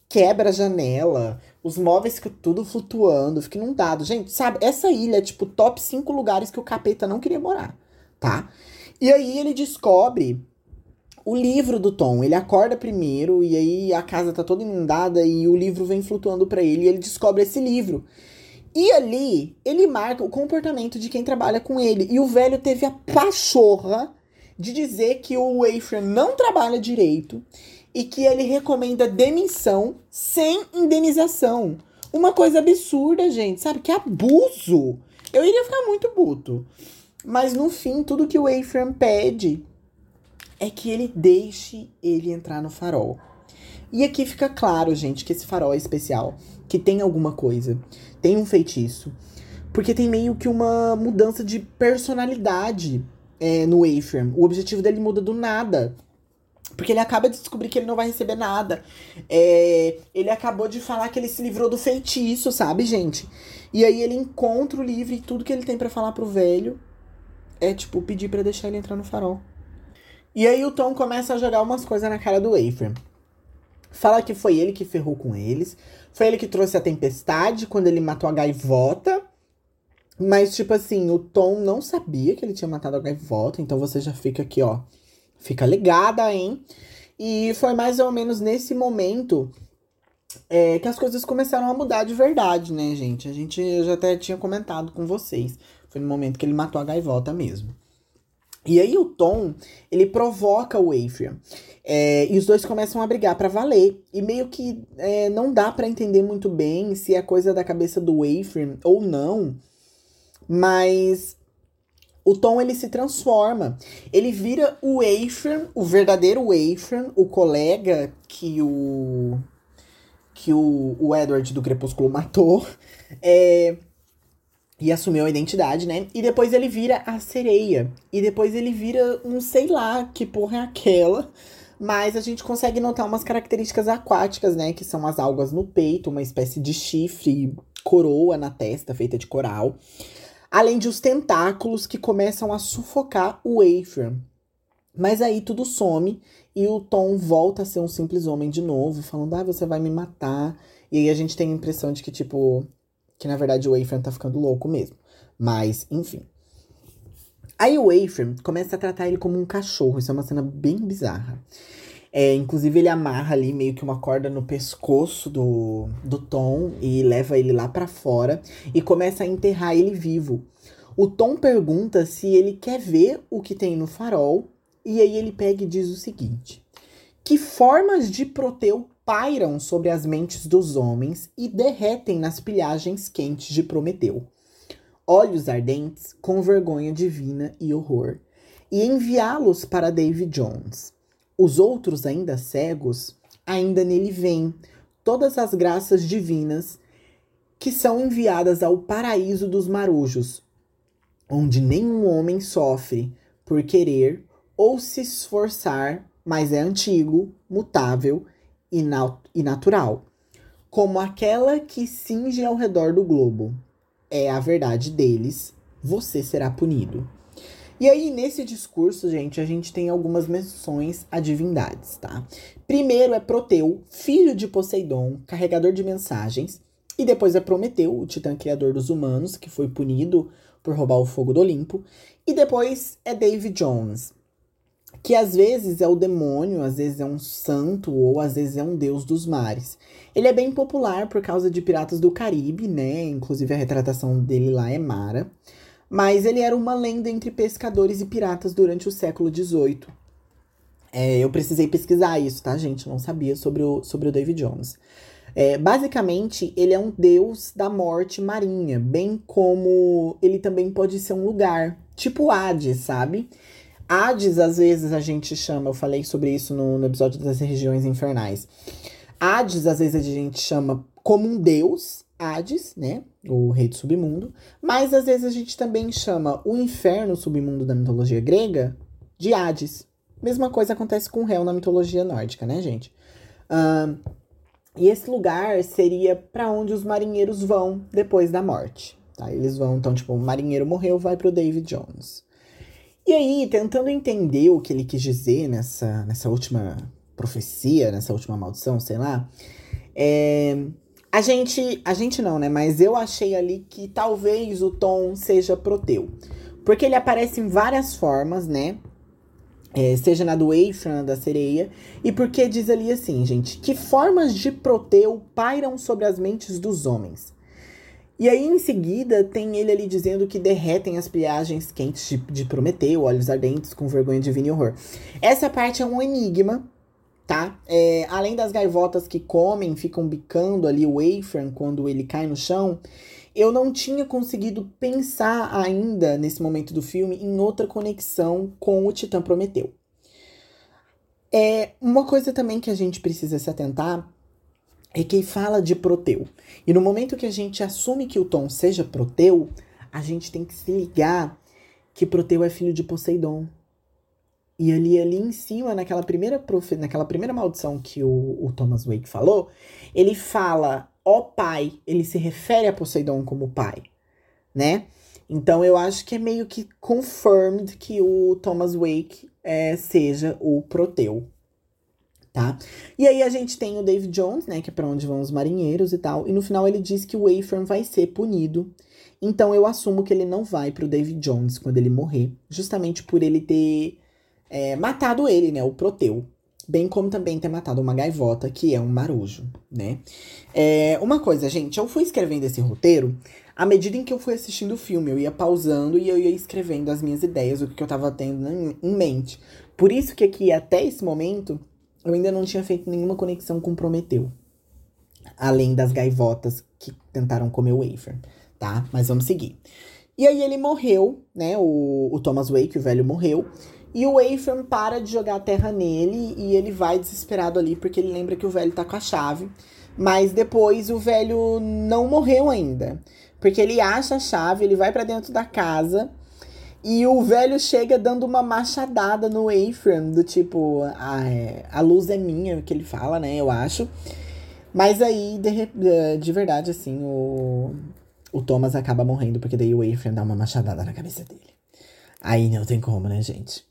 quebra a janela. Os móveis ficam tudo flutuando, fica inundado. Gente, sabe, essa ilha é tipo top 5 lugares que o capeta não queria morar, tá? E aí ele descobre o livro do Tom. Ele acorda primeiro e aí a casa tá toda inundada e o livro vem flutuando para ele e ele descobre esse livro. E ali ele marca o comportamento de quem trabalha com ele. E o velho teve a pachorra de dizer que o Ephraim não trabalha direito e que ele recomenda demissão sem indenização. Uma coisa absurda, gente, sabe? Que abuso. Eu iria ficar muito puto. Mas no fim, tudo que o Ephraim pede é que ele deixe ele entrar no farol. E aqui fica claro, gente, que esse farol é especial, que tem alguma coisa, tem um feitiço, porque tem meio que uma mudança de personalidade é, no Ephraim. O objetivo dele muda do nada. Porque ele acaba de descobrir que ele não vai receber nada. É, ele acabou de falar que ele se livrou do feitiço, sabe, gente? E aí ele encontra o livro e tudo que ele tem para falar pro velho é, tipo, pedir para deixar ele entrar no farol. E aí o Tom começa a jogar umas coisas na cara do Ephraim. Fala que foi ele que ferrou com eles. Foi ele que trouxe a tempestade quando ele matou a gaivota. Mas, tipo assim, o Tom não sabia que ele tinha matado a gaivota. Então você já fica aqui, ó Fica ligada, hein? E foi mais ou menos nesse momento é, que as coisas começaram a mudar de verdade, né, gente? A gente eu já até tinha comentado com vocês. Foi no momento que ele matou a gaivota mesmo. E aí o Tom, ele provoca o Ephraim. É, e os dois começam a brigar para valer. E meio que é, não dá para entender muito bem se é coisa da cabeça do Ephraim ou não. Mas o Tom ele se transforma. Ele vira o Ephraim, o verdadeiro Ephraim, o colega que o que o, o Edward do Crepúsculo matou. É, e assumiu a identidade, né? E depois ele vira a sereia. E depois ele vira um sei lá que porra é aquela. Mas a gente consegue notar umas características aquáticas, né? Que são as algas no peito, uma espécie de chifre, coroa na testa feita de coral além de os tentáculos que começam a sufocar o Ephraim. Mas aí tudo some e o Tom volta a ser um simples homem de novo, falando: "Ah, você vai me matar". E aí a gente tem a impressão de que tipo que na verdade o Ephraim tá ficando louco mesmo. Mas, enfim. Aí o Ephraim começa a tratar ele como um cachorro. Isso é uma cena bem bizarra. É, inclusive, ele amarra ali meio que uma corda no pescoço do, do Tom e leva ele lá para fora e começa a enterrar ele vivo. O Tom pergunta se ele quer ver o que tem no farol e aí ele pega e diz o seguinte: Que formas de Proteu pairam sobre as mentes dos homens e derretem nas pilhagens quentes de Prometeu? Olhos ardentes com vergonha divina e horror, e enviá-los para David Jones. Os outros, ainda cegos, ainda nele veem todas as graças divinas que são enviadas ao paraíso dos marujos, onde nenhum homem sofre por querer ou se esforçar, mas é antigo, mutável e, nat e natural, como aquela que cinge ao redor do globo. É a verdade deles, você será punido. E aí, nesse discurso, gente, a gente tem algumas menções a divindades, tá? Primeiro é Proteu, filho de Poseidon, carregador de mensagens. E depois é Prometeu, o titã criador dos humanos, que foi punido por roubar o fogo do Olimpo. E depois é David Jones, que às vezes é o demônio, às vezes é um santo ou às vezes é um deus dos mares. Ele é bem popular por causa de Piratas do Caribe, né? Inclusive a retratação dele lá é Mara mas ele era uma lenda entre pescadores e piratas durante o século XVIII. É, eu precisei pesquisar isso, tá, gente? Não sabia sobre o, sobre o David Jones. É, basicamente, ele é um deus da morte marinha, bem como ele também pode ser um lugar, tipo Hades, sabe? Hades, às vezes, a gente chama, eu falei sobre isso no, no episódio das regiões infernais. Hades, às vezes, a gente chama como um deus, Hades, né? O rei do submundo. Mas às vezes a gente também chama o inferno, o submundo da mitologia grega, de Hades. Mesma coisa acontece com o réu na mitologia nórdica, né, gente? Uh, e esse lugar seria para onde os marinheiros vão depois da morte. Tá? Eles vão, então, tipo, o marinheiro morreu, vai pro David Jones. E aí, tentando entender o que ele quis dizer nessa, nessa última profecia, nessa última maldição, sei lá, é, a gente, a gente não, né? Mas eu achei ali que talvez o Tom seja Proteu. Porque ele aparece em várias formas, né? É, seja na do Eifran, da sereia. E porque diz ali assim, gente, que formas de Proteu pairam sobre as mentes dos homens. E aí, em seguida, tem ele ali dizendo que derretem as pliagens quentes de, de Prometeu, olhos ardentes, com vergonha divina e horror. Essa parte é um enigma, tá? É, além das gaivotas que comem, ficam bicando ali o Ephraim quando ele cai no chão, eu não tinha conseguido pensar ainda, nesse momento do filme, em outra conexão com o Titã Prometeu. É, uma coisa também que a gente precisa se atentar é que fala de Proteu. E no momento que a gente assume que o Tom seja Proteu, a gente tem que se ligar que Proteu é filho de Poseidon. E ali, ali em cima, naquela primeira, profe, naquela primeira maldição que o, o Thomas Wake falou, ele fala, ó pai, ele se refere a Poseidon como pai, né? Então eu acho que é meio que confirmed que o Thomas Wake é, seja o Proteu, tá? E aí a gente tem o Dave Jones, né, que é para onde vão os marinheiros e tal, e no final ele diz que o Ephraim vai ser punido. Então eu assumo que ele não vai pro Dave Jones quando ele morrer, justamente por ele ter é, matado ele, né? O Proteu. Bem como também ter matado uma gaivota, que é um marujo, né? É, uma coisa, gente, eu fui escrevendo esse roteiro à medida em que eu fui assistindo o filme. Eu ia pausando e eu ia escrevendo as minhas ideias, o que eu tava tendo em mente. Por isso que aqui, até esse momento, eu ainda não tinha feito nenhuma conexão com Prometeu. Além das gaivotas que tentaram comer o wafer, tá? Mas vamos seguir. E aí ele morreu, né? O, o Thomas Wake, o velho, morreu. E o Ephraim para de jogar a terra nele e ele vai desesperado ali porque ele lembra que o velho tá com a chave. Mas depois o velho não morreu ainda. Porque ele acha a chave, ele vai para dentro da casa e o velho chega dando uma machadada no Ephraim, do tipo, a, é, a luz é minha, que ele fala, né? Eu acho. Mas aí, de, de verdade, assim, o, o Thomas acaba morrendo, porque daí o Ephraim dá uma machadada na cabeça dele. Aí não tem como, né, gente?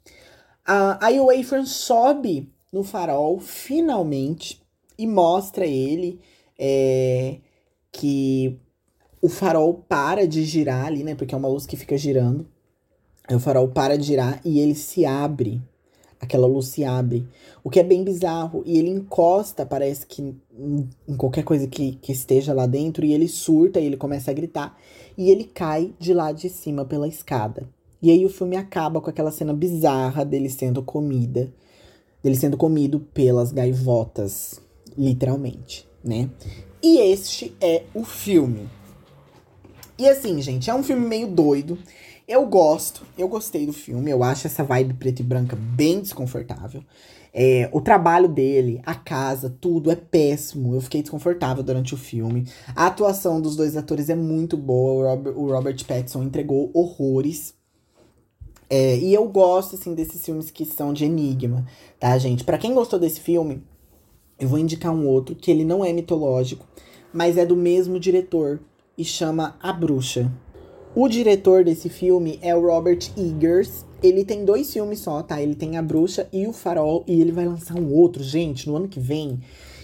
Ah, aí o Ephraim sobe no farol, finalmente, e mostra ele é, que o farol para de girar ali, né? Porque é uma luz que fica girando. O farol para de girar e ele se abre. Aquela luz se abre. O que é bem bizarro. E ele encosta, parece que em qualquer coisa que, que esteja lá dentro. E ele surta e ele começa a gritar. E ele cai de lá de cima pela escada. E aí o filme acaba com aquela cena bizarra dele sendo comida, dele sendo comido pelas gaivotas, literalmente, né? E este é o filme. E assim, gente, é um filme meio doido. Eu gosto, eu gostei do filme, eu acho essa vibe preto e branca bem desconfortável. É, o trabalho dele, a casa, tudo é péssimo. Eu fiquei desconfortável durante o filme. A atuação dos dois atores é muito boa. O Robert, o Robert Pattinson entregou horrores. É, e eu gosto, assim, desses filmes que são de enigma, tá, gente? Para quem gostou desse filme, eu vou indicar um outro que ele não é mitológico, mas é do mesmo diretor e chama A Bruxa. O diretor desse filme é o Robert Eggers. Ele tem dois filmes só, tá? Ele tem A Bruxa e O Farol. E ele vai lançar um outro, gente, no ano que vem.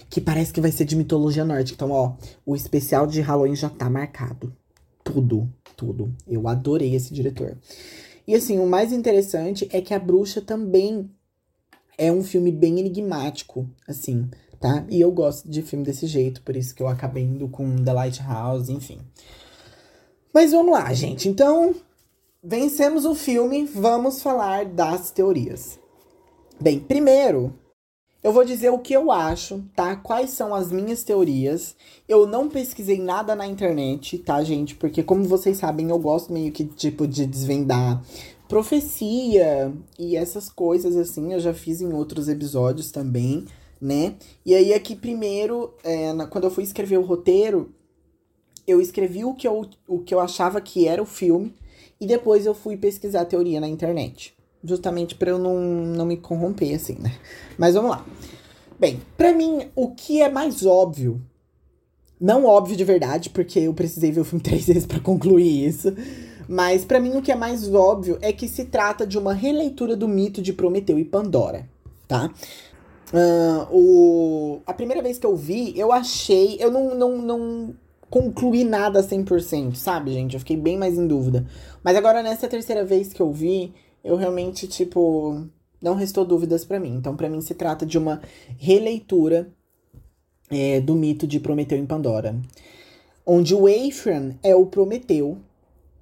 Que parece que vai ser de mitologia nórdica. Então, ó, o especial de Halloween já tá marcado. Tudo, tudo. Eu adorei esse diretor. E assim, o mais interessante é que A Bruxa também é um filme bem enigmático, assim, tá? E eu gosto de filme desse jeito, por isso que eu acabei indo com The Lighthouse, enfim. Mas vamos lá, gente. Então, vencemos o filme, vamos falar das teorias. Bem, primeiro, eu vou dizer o que eu acho, tá? Quais são as minhas teorias. Eu não pesquisei nada na internet, tá, gente? Porque, como vocês sabem, eu gosto meio que, tipo, de desvendar profecia e essas coisas assim. Eu já fiz em outros episódios também, né? E aí, aqui, primeiro, é, na, quando eu fui escrever o roteiro, eu escrevi o que eu, o que eu achava que era o filme e depois eu fui pesquisar a teoria na internet. Justamente para eu não, não me corromper, assim, né? Mas vamos lá. Bem, para mim, o que é mais óbvio, não óbvio de verdade, porque eu precisei ver o filme três vezes para concluir isso, mas para mim o que é mais óbvio é que se trata de uma releitura do mito de Prometeu e Pandora, tá? Uh, o, a primeira vez que eu vi, eu achei. Eu não, não, não concluir nada 100%, sabe, gente? Eu fiquei bem mais em dúvida. Mas agora, nessa terceira vez que eu vi, eu realmente, tipo, não restou dúvidas para mim. Então, para mim, se trata de uma releitura é, do mito de Prometeu em Pandora. Onde o Ephraim é o Prometeu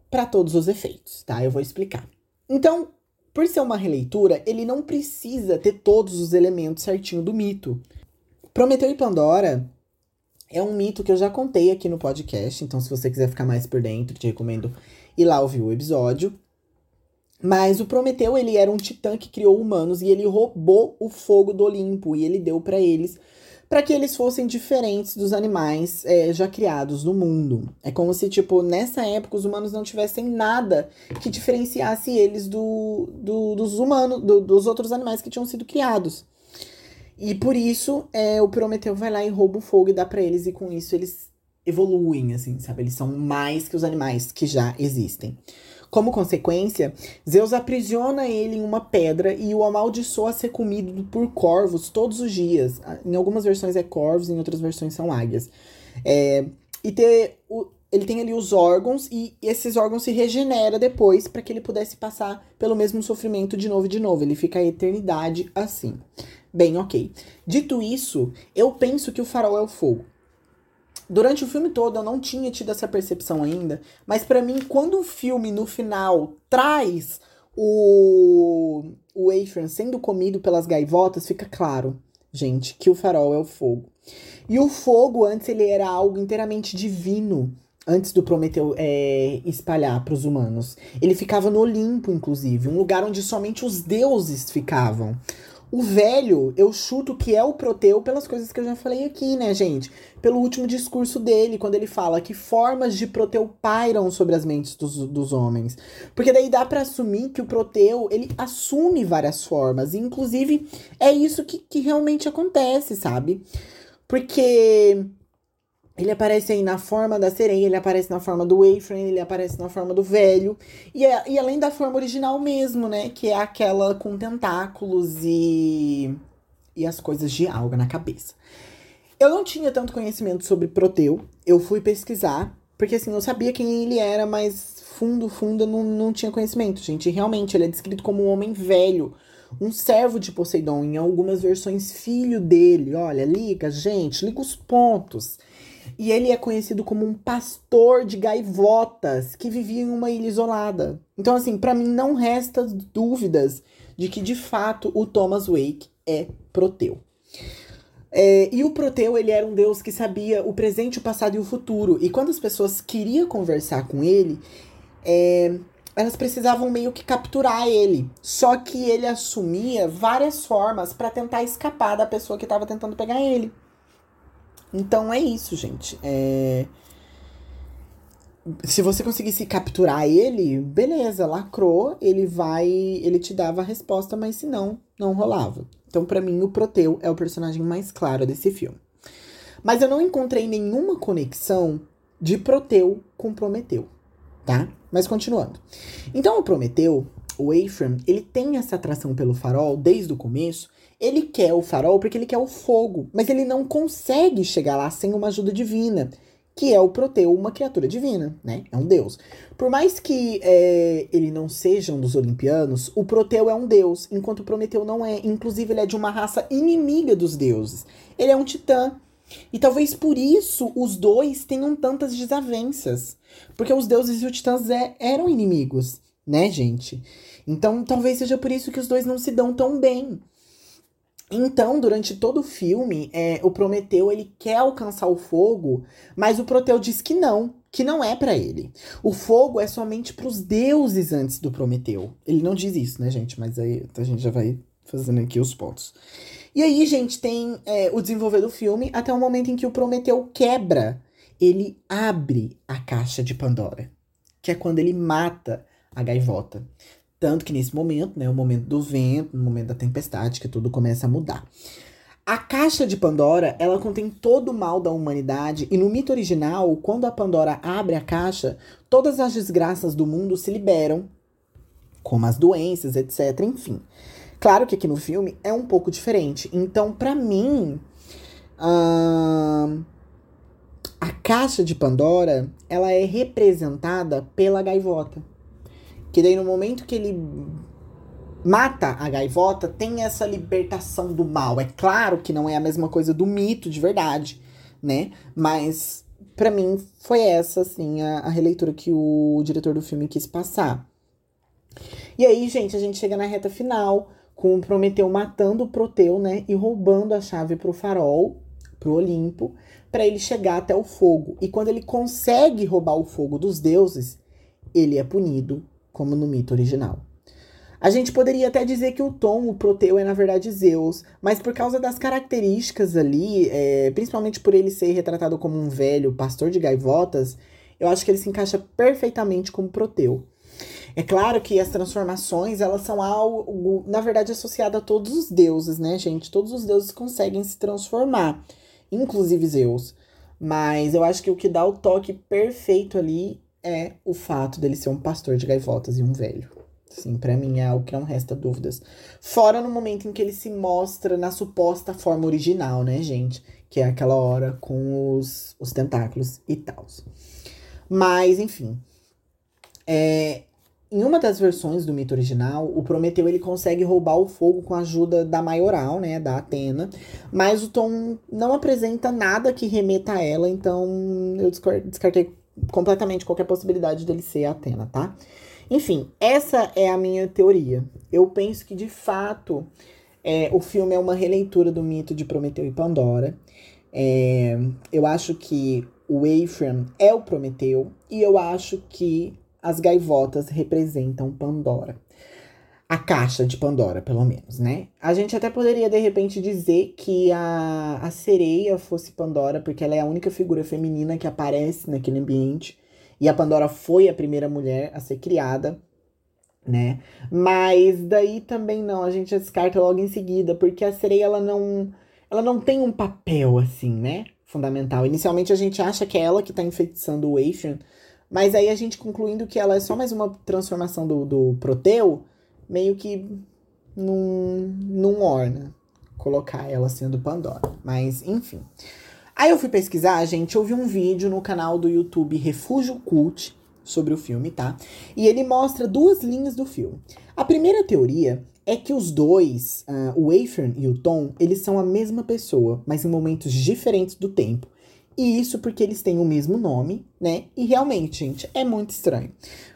para todos os efeitos, tá? Eu vou explicar. Então, por ser uma releitura, ele não precisa ter todos os elementos certinho do mito. Prometeu e Pandora é um mito que eu já contei aqui no podcast, então se você quiser ficar mais por dentro, te recomendo ir lá ouvir o episódio. Mas o Prometeu, ele era um titã que criou humanos e ele roubou o fogo do Olimpo e ele deu para eles para que eles fossem diferentes dos animais é, já criados no mundo. É como se, tipo, nessa época os humanos não tivessem nada que diferenciasse eles do, do dos humanos, do, dos outros animais que tinham sido criados. E por isso, é, o Prometeu vai lá e rouba o fogo e dá para eles, e com isso eles evoluem, assim, sabe? Eles são mais que os animais que já existem. Como consequência, Zeus aprisiona ele em uma pedra e o amaldiçoa a ser comido por corvos todos os dias. Em algumas versões é corvos, em outras versões são águias. É, e ter o, ele tem ali os órgãos e esses órgãos se regenera depois para que ele pudesse passar pelo mesmo sofrimento de novo e de novo. Ele fica a eternidade assim. Bem, ok. Dito isso, eu penso que o farol é o fogo. Durante o filme todo eu não tinha tido essa percepção ainda, mas para mim, quando o filme no final traz o, o Ephraim sendo comido pelas gaivotas, fica claro, gente, que o farol é o fogo. E o fogo, antes, ele era algo inteiramente divino antes do Prometeu é, espalhar para os humanos. Ele ficava no Olimpo, inclusive, um lugar onde somente os deuses ficavam. O velho, eu chuto que é o Proteu pelas coisas que eu já falei aqui, né, gente? Pelo último discurso dele, quando ele fala que formas de Proteu pairam sobre as mentes dos, dos homens. Porque daí dá para assumir que o Proteu, ele assume várias formas. E, inclusive, é isso que, que realmente acontece, sabe? Porque ele aparece aí na forma da sereia, ele aparece na forma do Ephraim, ele aparece na forma do velho. E, é, e além da forma original mesmo, né? Que é aquela com tentáculos e, e as coisas de alga na cabeça. Eu não tinha tanto conhecimento sobre Proteu. Eu fui pesquisar, porque assim, eu sabia quem ele era, mas fundo, fundo, eu não, não tinha conhecimento, gente. Realmente, ele é descrito como um homem velho. Um servo de Poseidon, em algumas versões, filho dele. Olha, liga, gente, liga os pontos. E ele é conhecido como um pastor de gaivotas que vivia em uma ilha isolada. Então, assim, para mim não resta dúvidas de que de fato o Thomas Wake é Proteu. É, e o Proteu, ele era um deus que sabia o presente, o passado e o futuro. E quando as pessoas queriam conversar com ele, é, elas precisavam meio que capturar ele. Só que ele assumia várias formas para tentar escapar da pessoa que tava tentando pegar ele. Então é isso, gente. É... Se você conseguisse capturar ele, beleza, lacrou, ele vai. Ele te dava a resposta, mas se não, não rolava. Então, para mim, o Proteu é o personagem mais claro desse filme. Mas eu não encontrei nenhuma conexão de Proteu com Prometeu, tá? Mas continuando. Então, o Prometeu, o Ephraim, ele tem essa atração pelo farol desde o começo. Ele quer o farol porque ele quer o fogo, mas ele não consegue chegar lá sem uma ajuda divina que é o Proteu, uma criatura divina, né? É um deus. Por mais que é, ele não seja um dos olimpianos, o Proteu é um deus, enquanto o Prometeu não é. Inclusive, ele é de uma raça inimiga dos deuses. Ele é um titã. E talvez por isso os dois tenham tantas desavenças. Porque os deuses e os titãs é, eram inimigos, né, gente? Então talvez seja por isso que os dois não se dão tão bem. Então, durante todo o filme, é, o Prometeu ele quer alcançar o fogo, mas o Proteu diz que não, que não é para ele. O fogo é somente para os deuses antes do Prometeu. Ele não diz isso, né, gente? Mas aí a gente já vai fazendo aqui os pontos. E aí, gente, tem é, o desenvolver do filme até o momento em que o Prometeu quebra. Ele abre a caixa de Pandora, que é quando ele mata a gaivota. Tanto que nesse momento, né, o momento do vento, no momento da tempestade, que tudo começa a mudar. A caixa de Pandora, ela contém todo o mal da humanidade e no mito original, quando a Pandora abre a caixa, todas as desgraças do mundo se liberam, como as doenças, etc, enfim. Claro que aqui no filme é um pouco diferente. Então, para mim, uh, a caixa de Pandora, ela é representada pela gaivota. Que daí no momento que ele mata a gaivota, tem essa libertação do mal. É claro que não é a mesma coisa do mito de verdade, né? Mas para mim foi essa assim a, a, releitura que o diretor do filme quis passar. E aí, gente, a gente chega na reta final com o Prometeu matando o Proteu, né, e roubando a chave pro farol, pro Olimpo, para ele chegar até o fogo. E quando ele consegue roubar o fogo dos deuses, ele é punido como no mito original. A gente poderia até dizer que o Tom, o Proteu, é na verdade Zeus, mas por causa das características ali, é, principalmente por ele ser retratado como um velho pastor de gaivotas, eu acho que ele se encaixa perfeitamente como Proteu. É claro que as transformações, elas são algo, na verdade, associado a todos os deuses, né, gente? Todos os deuses conseguem se transformar, inclusive Zeus. Mas eu acho que o que dá o toque perfeito ali é o fato dele ser um pastor de gaivotas e um velho. Sim, para mim é algo que não resta dúvidas. Fora no momento em que ele se mostra na suposta forma original, né, gente? Que é aquela hora com os, os tentáculos e tal. Mas, enfim. É, em uma das versões do mito original, o Prometeu ele consegue roubar o fogo com a ajuda da maioral, né, da Atena, mas o Tom não apresenta nada que remeta a ela, então eu descartei completamente qualquer possibilidade dele ser Atena, tá? Enfim, essa é a minha teoria. Eu penso que de fato é, o filme é uma releitura do mito de Prometeu e Pandora. É, eu acho que o Ephraim é o Prometeu e eu acho que as gaivotas representam Pandora a caixa de Pandora, pelo menos, né? A gente até poderia, de repente, dizer que a, a sereia fosse Pandora, porque ela é a única figura feminina que aparece naquele ambiente. E a Pandora foi a primeira mulher a ser criada, né? Mas daí também não, a gente descarta logo em seguida, porque a sereia, ela não, ela não tem um papel, assim, né? Fundamental. Inicialmente a gente acha que é ela que tá enfeitiçando o Aethean, mas aí a gente concluindo que ela é só mais uma transformação do, do Proteu, meio que num, num orna colocar ela sendo Pandora. Mas, enfim. Aí eu fui pesquisar, gente, eu vi um vídeo no canal do YouTube Refúgio Cult sobre o filme, tá? E ele mostra duas linhas do filme. A primeira teoria é que os dois, uh, o Ephraim e o Tom, eles são a mesma pessoa, mas em momentos diferentes do tempo. E isso porque eles têm o mesmo nome, né? E realmente, gente, é muito estranho.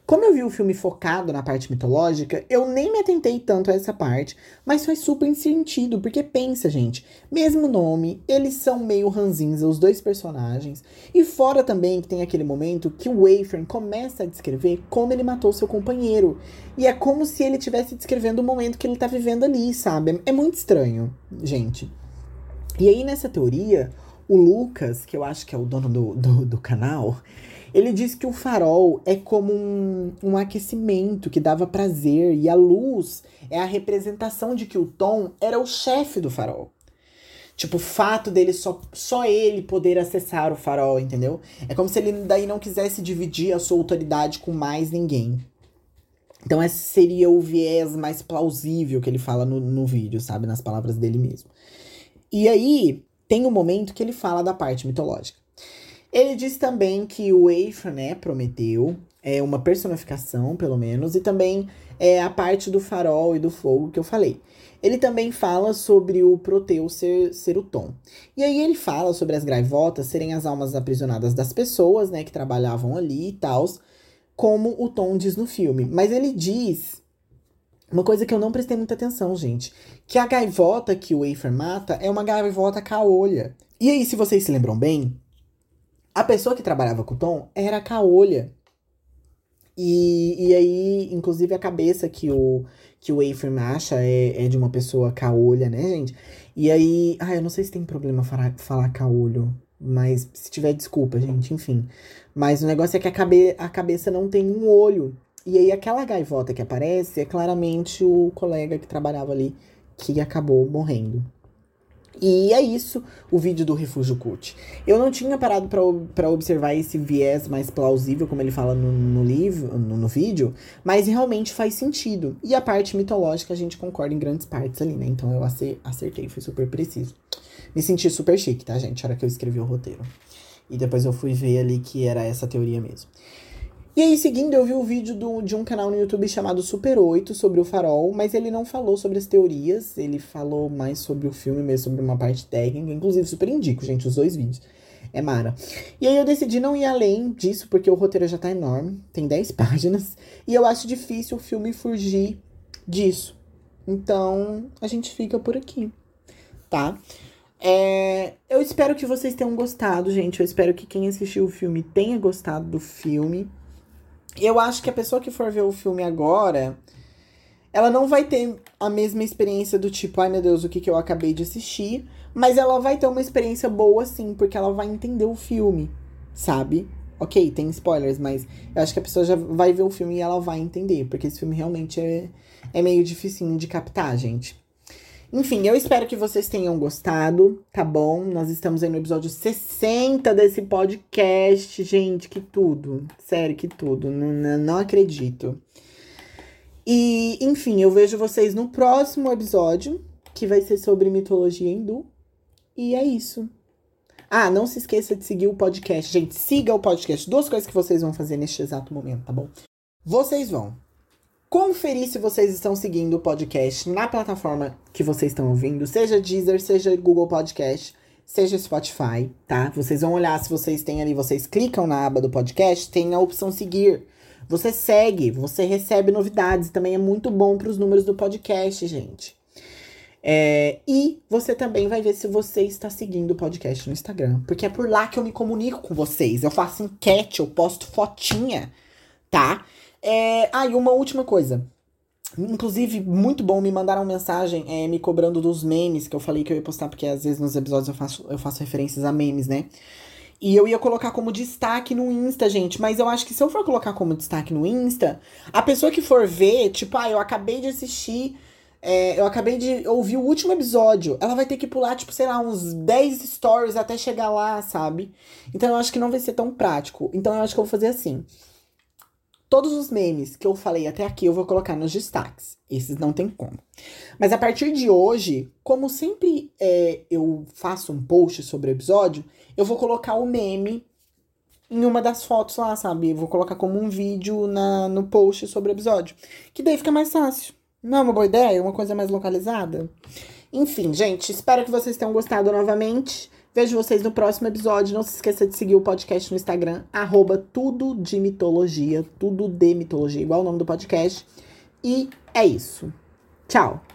Como eu vi o filme focado na parte mitológica, eu nem me atentei tanto a essa parte, mas faz super sentido, porque pensa, gente, mesmo nome, eles são meio ranzinza, os dois personagens. E fora também que tem aquele momento que o Wayfern começa a descrever como ele matou seu companheiro. E é como se ele estivesse descrevendo o momento que ele tá vivendo ali, sabe? É muito estranho, gente. E aí, nessa teoria, o Lucas, que eu acho que é o dono do, do, do canal, ele diz que o farol é como um, um aquecimento que dava prazer, e a luz é a representação de que o Tom era o chefe do farol. Tipo, o fato dele só, só ele poder acessar o farol, entendeu? É como se ele daí não quisesse dividir a sua autoridade com mais ninguém. Então, esse seria o viés mais plausível que ele fala no, no vídeo, sabe? Nas palavras dele mesmo. E aí, tem um momento que ele fala da parte mitológica. Ele diz também que o Eifra, né, prometeu é uma personificação, pelo menos, e também é a parte do farol e do fogo que eu falei. Ele também fala sobre o Proteus ser, ser o Tom. E aí ele fala sobre as gaivotas serem as almas aprisionadas das pessoas, né, que trabalhavam ali e tal, como o Tom diz no filme. Mas ele diz uma coisa que eu não prestei muita atenção, gente, que a gaivota que o Eifer mata é uma gaivota caolha. E aí, se vocês se lembram bem, a pessoa que trabalhava com o Tom era a Caolha. E, e aí, inclusive, a cabeça que o, que o Ephraim acha é, é de uma pessoa caolha, né, gente? E aí. Ah, eu não sei se tem problema falar, falar caolho. Mas se tiver, desculpa, gente, enfim. Mas o negócio é que a, cabe, a cabeça não tem um olho. E aí, aquela gaivota que aparece é claramente o colega que trabalhava ali que acabou morrendo. E é isso o vídeo do Refúgio Cult. Eu não tinha parado para observar esse viés mais plausível, como ele fala no, no livro, no, no, vídeo, mas realmente faz sentido. E a parte mitológica a gente concorda em grandes partes ali, né? Então eu acertei, foi super preciso. Me senti super chique, tá, gente? A hora que eu escrevi o roteiro. E depois eu fui ver ali que era essa teoria mesmo. E aí, seguindo, eu vi o um vídeo do, de um canal no YouTube chamado Super 8 sobre o farol, mas ele não falou sobre as teorias, ele falou mais sobre o filme mesmo, sobre uma parte técnica. Inclusive, super indico, gente, os dois vídeos. É mara. E aí eu decidi não ir além disso, porque o roteiro já tá enorme, tem 10 páginas, e eu acho difícil o filme fugir disso. Então, a gente fica por aqui, tá? É, eu espero que vocês tenham gostado, gente. Eu espero que quem assistiu o filme tenha gostado do filme eu acho que a pessoa que for ver o filme agora, ela não vai ter a mesma experiência do tipo, ai meu Deus, o que, que eu acabei de assistir. Mas ela vai ter uma experiência boa, sim, porque ela vai entender o filme, sabe? Ok, tem spoilers, mas eu acho que a pessoa já vai ver o filme e ela vai entender, porque esse filme realmente é, é meio dificinho de captar, gente. Enfim, eu espero que vocês tenham gostado, tá bom? Nós estamos aí no episódio 60 desse podcast. Gente, que tudo. Sério, que tudo. Não, não acredito. E, enfim, eu vejo vocês no próximo episódio, que vai ser sobre mitologia hindu. E é isso. Ah, não se esqueça de seguir o podcast. Gente, siga o podcast. Duas coisas que vocês vão fazer neste exato momento, tá bom? Vocês vão conferir se vocês estão seguindo o podcast na plataforma que vocês estão ouvindo, seja Deezer, seja Google Podcast, seja Spotify, tá? Vocês vão olhar se vocês têm ali, vocês clicam na aba do podcast, tem a opção seguir. Você segue, você recebe novidades, também é muito bom para os números do podcast, gente. É, e você também vai ver se você está seguindo o podcast no Instagram, porque é por lá que eu me comunico com vocês. Eu faço enquete, eu posto fotinha, tá? É... Ah, e uma última coisa. Inclusive, muito bom, me mandaram mensagem é, me cobrando dos memes que eu falei que eu ia postar, porque às vezes nos episódios eu faço, eu faço referências a memes, né? E eu ia colocar como destaque no Insta, gente. Mas eu acho que se eu for colocar como destaque no Insta, a pessoa que for ver, tipo, ah, eu acabei de assistir. É, eu acabei de ouvir o último episódio. Ela vai ter que pular, tipo, sei lá, uns 10 stories até chegar lá, sabe? Então eu acho que não vai ser tão prático. Então eu acho que eu vou fazer assim. Todos os memes que eu falei até aqui eu vou colocar nos destaques. Esses não tem como. Mas a partir de hoje, como sempre é, eu faço um post sobre o episódio, eu vou colocar o meme em uma das fotos lá, sabe? Eu vou colocar como um vídeo na, no post sobre o episódio. Que daí fica mais fácil. Não é uma boa ideia? Uma coisa mais localizada? Enfim, gente, espero que vocês tenham gostado novamente. Vejo vocês no próximo episódio. Não se esqueça de seguir o podcast no Instagram, arroba tudo de mitologia, tudo de mitologia, igual o nome do podcast. E é isso. Tchau!